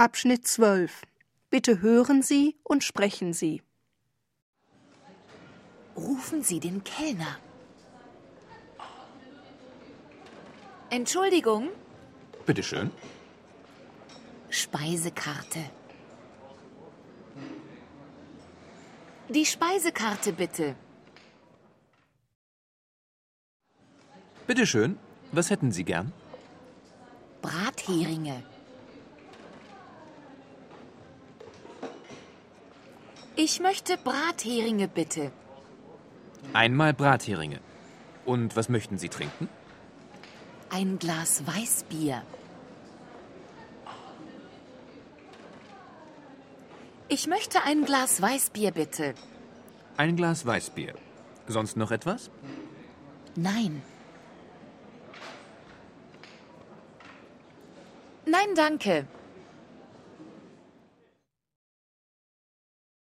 Abschnitt 12. Bitte hören Sie und sprechen Sie. Rufen Sie den Kellner. Entschuldigung, Bitte schön. Speisekarte. Die Speisekarte bitte. Bitte schön. Was hätten Sie gern? Bratheringe. Ich möchte Bratheringe bitte. Einmal Bratheringe. Und was möchten Sie trinken? Ein Glas Weißbier. Ich möchte ein Glas Weißbier bitte. Ein Glas Weißbier. Sonst noch etwas? Nein. Nein, danke.